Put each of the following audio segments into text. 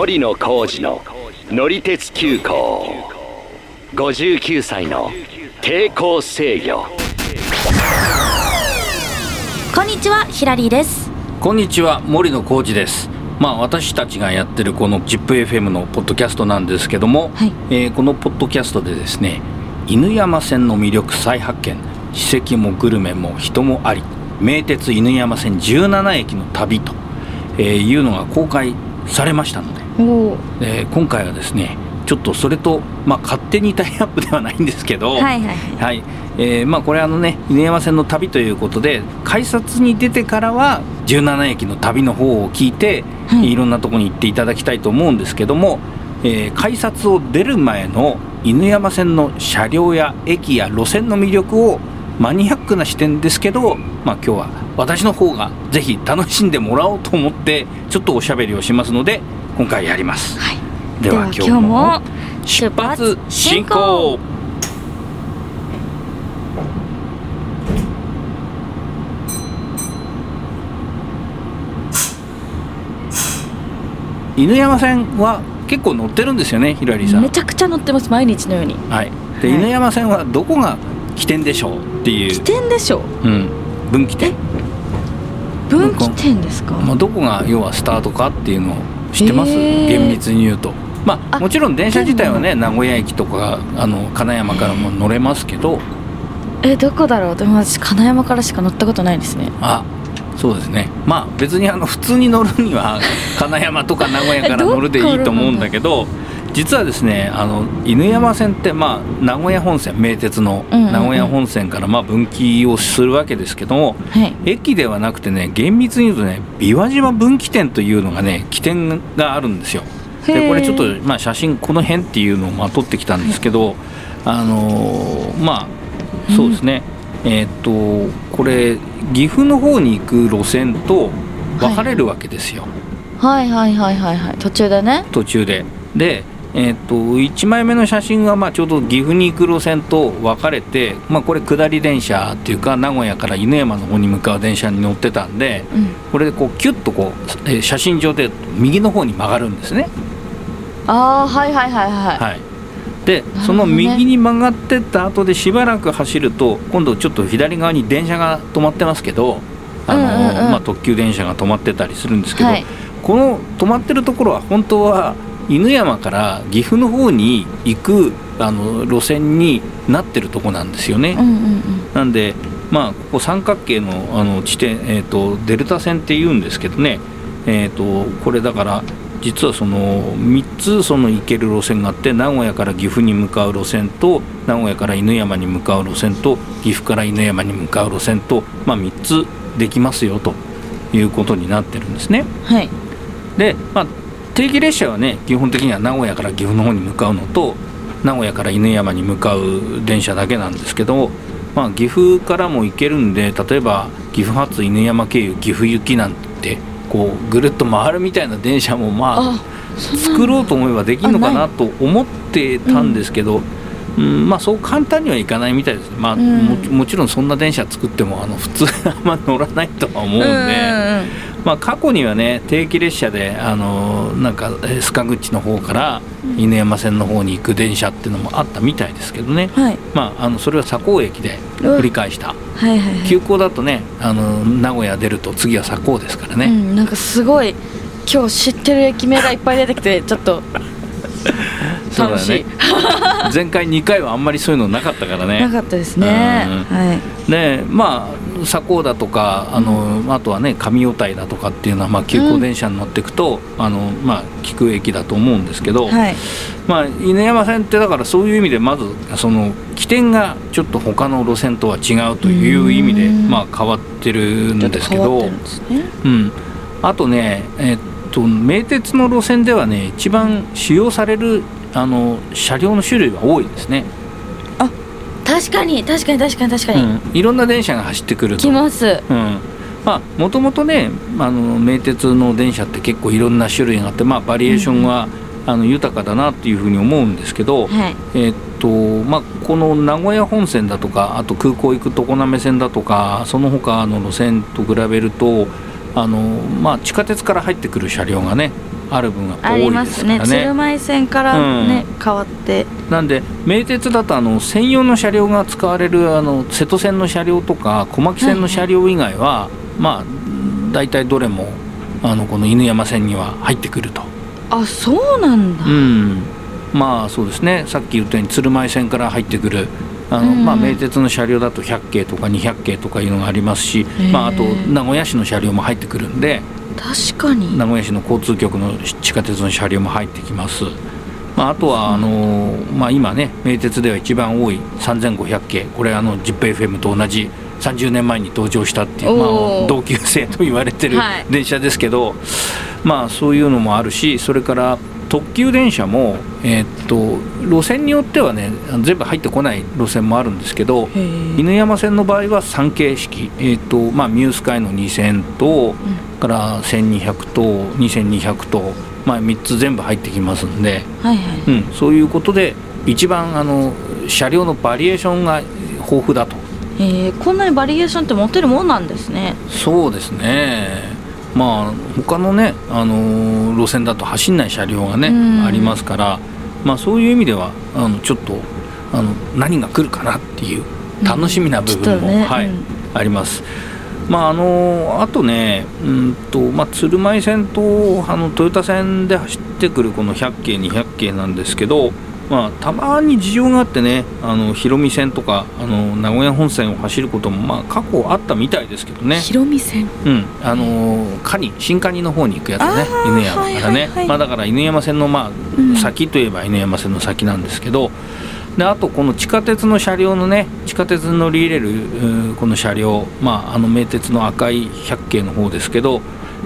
森野浩二の乗り鉄急行。59歳の抵抗制御。こんにちはヒラリーです。こんにちは森野浩二です。まあ私たちがやってるこの ZIPFM のポッドキャストなんですけども、はい。えーこのポッドキャストでですね犬山線の魅力再発見史跡もグルメも人もあり名鉄犬山線17駅の旅と、えーいうのが公開されましたので、えー今回はですねちょっとそれと、まあ、勝手にタイアップではないんですけど、はいはいはい。はい。えーまあ、これあのね犬山線の旅ということで改札に出てからは17駅の旅の方を聞いて、はい。い、ろんなところに行っていただきたいと思うんですけども、えー改札を出る前の犬山線の車両や駅や路線の魅力をマニアックな視点ですけど、まあ、今日は私の方がぜひ楽しんでもらおうと思ってちょっとおしゃべりをしますので今回やります。はい。では今日も出発進行。犬山線は結構乗ってるんですよねひらりさん。めちゃくちゃ乗ってます毎日のように。はい。で、はい。犬山線はどこが起点でしょうっていう。起、点でしょう？ん、分岐点、分岐点ですか？まあ、どこが要はスタートかっていうのを知ってます、厳密に言うと。まああもちろん電車自体はね名古屋駅とかあの金山からも乗れますけど。えどこだろう？でも私金山からしか乗ったことないですね。あそうですね。まあ別にあの普通に乗るには金山とか名古屋から乗るでいいと思うんだけど 実はですねあの犬山線ってまあ名古屋本線名鉄のうんうんうん。名古屋本線からまあ分岐をするわけですけども、はい。駅ではなくてね厳密に言うとね琵琶島分岐点というのがね起点があるんですよ。でこれちょっと、まあ、写真この辺っていうのをまあ撮ってきたんですけど、あのーまあそうですね、えーっとこれ岐阜の方に行く路線と分かれるわけですよ、はいはいはいはいはい。途中でね。途中で。でえーっと1枚目の写真がまあちょうど岐阜に行く路線と分かれて、まあ、これ下り電車っていうか名古屋から犬山の方に向かう電車に乗ってたんでうん。これでこうキュッとこう、えー写真上で右の方に曲がるんですね。ああはいはいはいはい。はい、で、ね。その右に曲がってった後でしばらく走ると今度ちょっと左側に電車が止まってますけどあの、うんうんうん。まあ、特急電車が止まってたりするんですけど、はい。この止まってるところは本当は犬山から岐阜の方に行くあの路線になってるとこなんですよね。うんうんうんなんでまあここ三角形のあの地点、えー、とデルタ線って言うんですけどね、えー、とこれだから実はその3つその行ける路線があって名古屋から岐阜に向かう路線と名古屋から犬山に向かう路線と岐阜から犬山に向かう路線と、まあ、3つできますよということになってるんですね。はいで、まあ、定期列車はね基本的には名古屋から岐阜の方に向かうのと名古屋から犬山に向かう電車だけなんですけど、まあ、岐阜からも行けるんで例えば岐阜発犬山経由岐阜行きなんてこうぐるっと回るみたいな電車もまあ作ろうと思えばできるのかなと思ってたんですけど、うんまあ、そう簡単にはいかないみたいです、まあうん。ももちろんそんな電車作ってもあの普通あんま乗らないとは思うんで。うんうんまあ、過去にはね定期列車であのなんかえー須賀口の方から犬山線の方に行く電車っていうのもあったみたいですけどね、うんはい。まあ、あのそれは佐高駅で繰り返した。はいはいはい。急行だとねあの名古屋出ると次は佐高ですからね、うん、なんかすごい今日知ってる駅名がいっぱい出てきて ちょっと。そうだ楽しい、ね前回2回はあんまりそういうのなかったからね。なかったですね。うん。はい。でまあ佐高だとかあの、あとはね上与台だとかっていうのは、まあ、急行電車に乗っていくと、あのまあ、聞く駅だと思うんですけど、はい。まあ、犬山線ってだからそういう意味でまずその起点がちょっと他の路線とは違うという意味でうん。まあ変わってるんですけどあとね、えっと名鉄の路線ではね一番使用されるあの車両の種類が多いですね、確かに確かに確かに確かに、うん、いろんな電車が走ってくると。来ます。うん。まあもともとねあの名鉄の電車って結構いろんな種類があって、まあ、バリエーションは、あの豊かだなっていうふうに思うんですけど、はい。えーっとまあ、この名古屋本線だとかあと空港行く常滑線だとかその他の路線と比べるとあの、まあ、地下鉄から入ってくる車両がねある分があ多いりますね。鶴舞線からね、変わって。なんで名鉄だとあの専用の車両が使われるあの瀬戸線の車両とか小牧線の車両以外は、まあ大体どれもあのこの犬山線には入ってくると。あそうなんだ、うん、まあそうですね。さっき言ったように鶴舞線から入ってくるあの、うんまあ、名鉄の車両だと100系とか200系とかいうのがありますし、ー。まあ、あと名古屋市の車両も入ってくるんで確かに。名古屋市の交通局の地下鉄の車両も入ってきます。まあ、あとはあのまあ、今ね名鉄では一番多い3500系。これあの ZIPFM と同じ30年前に登場したっていう、まあ、同級生と言われてるはい。電車ですけど、まあそういうのもあるしそれから特急電車も、えーっと路線によってはね全部入ってこない路線もあるんですけど犬山線の場合は3形式、えーっとまあ、ミュースカイの2000と、から1200と2200と、まあ、3つ全部入ってきますんで、はいはい。うん、そういうことで一番あの車両のバリエーションが豊富だと。えー、こんなにバリエーションって持てるもんなんですね。そうですね。まあ他のね、あのー路線だと走んない車両がね、うん。ありますから、まあ、そういう意味ではあのちょっとあの何が来るかなっていう楽しみな部分も、ね。はいうん。あります。まああのあとね、うんとまあ、鶴舞線とあの豊田線で走ってくるこの100系、200系なんですけど、まあ、たまに事情があってね、あの広見線とかあの名古屋本線を走ることも、まあ、過去あったみたいですけどね、広見線。うん、あのーカニ新カニの方に行くやつね犬山。からね、はいはいはい。まあ、だから犬山線の、まあうん。先といえば犬山線の先なんですけどであとこの地下鉄の車両のね地下鉄に乗り入れるこの車両、まあ、あの名鉄の赤い百景の方ですけど、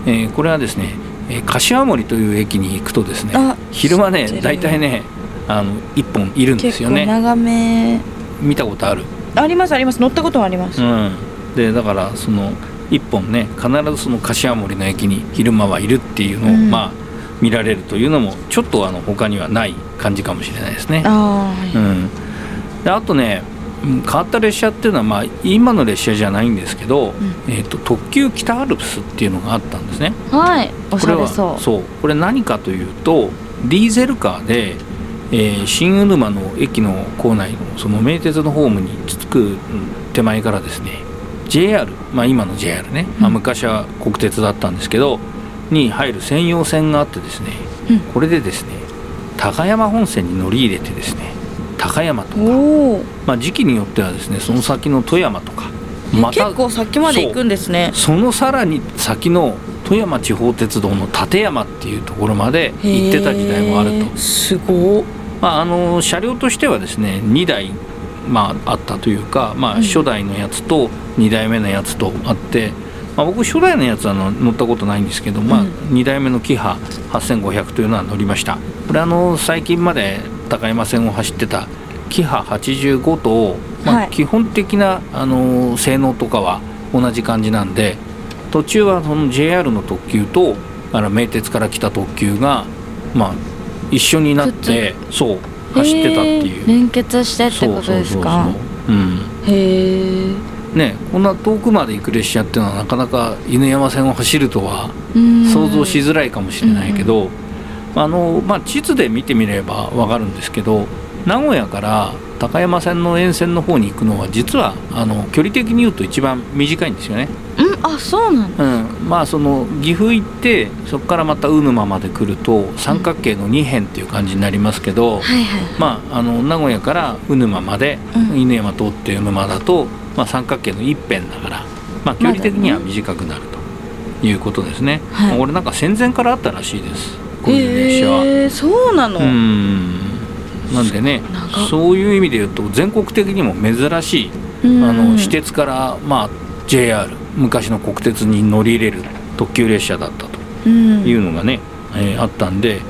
えーこれはですね、えー柏森という駅に行くとですねあ昼間ね大体ねあの1本いるんです結構よね長め。見たことある。ありますあります。乗ったこともあります、うん、でだからその一本ね必ずその柏森の駅に昼間はいるっていうのを、うん。まあ見られるというのもちょっとあの他にはない感じかもしれないですね。ああ、うん、であとねうん変わった列車っていうのは、まあ、今の列車じゃないんですけど、えー、と特急北アルプスっていうのがあったんですね。はいおしゃれそう。そう。これ何かというとディーゼルカーで、えー新う沼の駅の構内のその名鉄のホームに着くうん手前からですね JR、まあ、今の JR ね、まあ、昔は国鉄だったんですけどに入る専用線があってですね、うん。これでですね高山本線に乗り入れてですね高山とか、まあ、時期によってはですねその先の富山とか結構先まで行くんですね。そのさらに先の富山地方鉄道の立山っていうところまで行ってた時代もあると。すごっ。まあ、あの車両としてはですね2台、まあ、あったというか、まあ、うん。初代のやつと2代目のやつとあって、まあ、僕初代のやつはあの乗ったことないんですけど、まあうん、2代目のキハ8500というのは乗りました。これあの最近まで高山線を走ってたキハ85と、まあ、はい。基本的な、あの性能とかは同じ感じなんで途中はその JR の特急とあの名鉄から来た特急が、まあ、一緒になってそう走ってたっていう。連結してってことですか？そうそうそうそう。うん。へえね、こんな遠くまで行く列車っていうのはなかなか犬山線を走るとはうん。想像しづらいかもしれないけど、あのまあ、地図で見てみれば分かるんですけど名古屋から高山線の沿線の方に行くのは実はあの距離的に言うと一番短いんですよね。うんあそうなんだ。うん、まあその岐阜行ってそこからまた魚沼まで来ると三角形の2辺っていう感じになりますけど、はいはい。まあ、あの名古屋から魚沼まで、うん。犬山通って魚沼だと、まあ、三角形の一辺だから、まあ、距離的には短くなるということですね。はい。まあ俺なんか戦前からあったらしいです。こういう列車は。へえそうなの、うん。なんでねそういう意味で言うと全国的にも珍しいうん。あの私鉄から、まあ、JR 昔の国鉄に乗り入れる特急列車だったとうん。いうのがね、えーあったんで、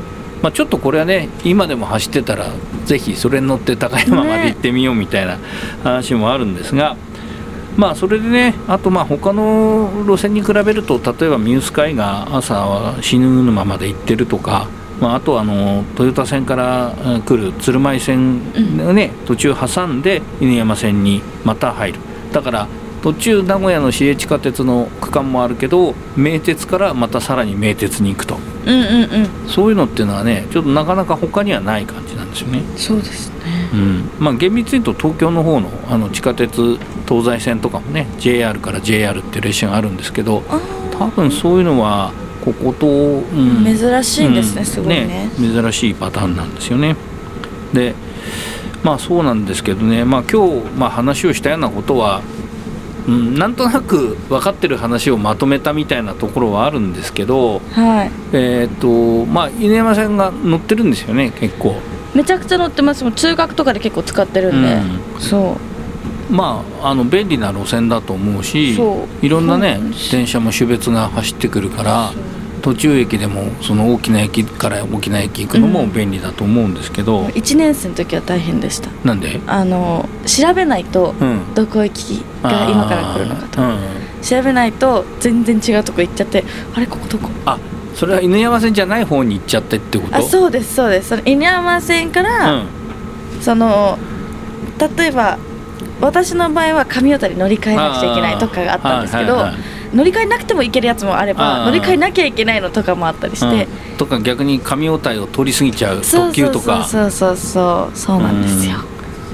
まあ、ちょっとこれはね今でも走ってたらぜひそれに乗って高山まで行ってみようみたいな話もあるんですが、まあそれでねあとまあ他の路線に比べると例えばミュースカイが朝は死ぬ沼まで行ってるとか。まあ、あとはあの豊田線からうん来る鶴舞線をね、途中挟んで犬山線にまた入る。だから途中名古屋の市営地下鉄の区間もあるけど名鉄からまたさらに名鉄に行くと。うんうんうん。そういうのっていうのはねちょっとなかなか他にはない感じなんですよね。そうですね。うん、まあ厳密に言うと東京の方のあの地下鉄東西線とかもね JR から JR っていう列車があるんですけどあ多分そういうのはここと、うん。ー珍しいんですね、うん。すごいね。珍しいパターンなんですよね。でまあそうなんですけどね、まあ、今日、まあ、話をしたようなことは、うん、なんとなく分かってる話をまとめたみたいなところはあるんですけど、はい。えっ、とまあ犬山線が乗ってるんですよね結構。めちゃくちゃ乗ってます。もう中学とかで結構使ってるんで、うそうまあ、あの便利な路線だと思うしいろんなね電車も種別が走ってくるから途中駅でもその大きな駅から大きな駅行くのも便利だと思うんですけど、1年生の時は大変でした。なんで、あの調べないとうん、どこ行きが今から来るのかと。うん調べないと全然違うとこ行っちゃってあれここどこ？あそれは犬山線じゃない方に行っちゃってってこと？あそうですそうです。その犬山線から、うん。その例えば私の場合は上小谷乗り換えなくちゃいけないとかがあったんですけど、はいはいはい。乗り換えなくても行けるやつもあれば乗り換えなきゃいけないのとかもあったりして、うん。とか逆に上大谷を通り過ぎちゃう特急とか。そうそうそうそうそうなんですよ、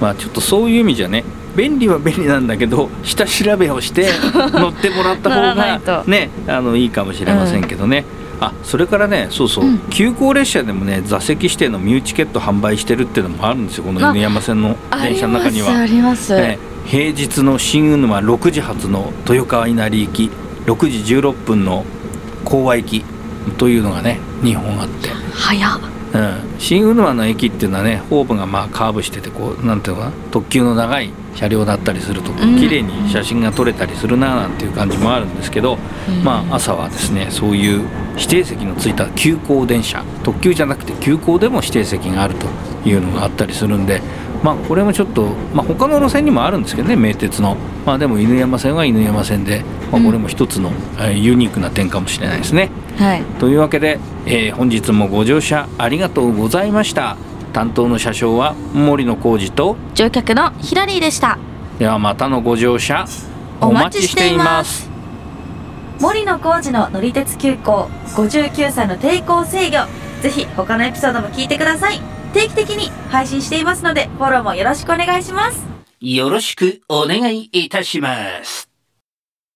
まあちょっとそういう意味じゃね便利は便利なんだけど下調べをして乗ってもらった方ないとがねあのいいかもしれませんけどね、あそれからねそうそう、うん急行列車でもね座席指定のミューチケット販売してるっていうのもあるんですよこの犬山線のあ電車の中には。ありますね平日の新雲沼6時発の豊川稲荷行き6時16分の講和行きというのがね2本あって。早っうん、新雲沼の駅っていうのはねホームがまあカーブしててこうなんていうのかな特急の長い車両だったりするとうん。綺麗に写真が撮れたりするななんていう感じもあるんですけど、まあ朝はですねそういう指定席のついた急行電車特急じゃなくて急行でも指定席があるというのがあったりするんでまあこれもちょっと、まあ、他の路線にもあるんですけどね名鉄の。まあでも犬山線は犬山線で、まあ、これも一つの、えーユニークな点かもしれないですね。はい。というわけで、えー本日もご乗車ありがとうございました担当の車掌は森野浩二と乗客のヒラリーでした。ではまたのご乗車お待ちしています。森野浩二の乗り鉄急行59歳の抵抗制御。ぜひ他のエピソードも聞いてください。定期的に配信していますのでフォローもよろしくお願いします。よろしくお願いいたします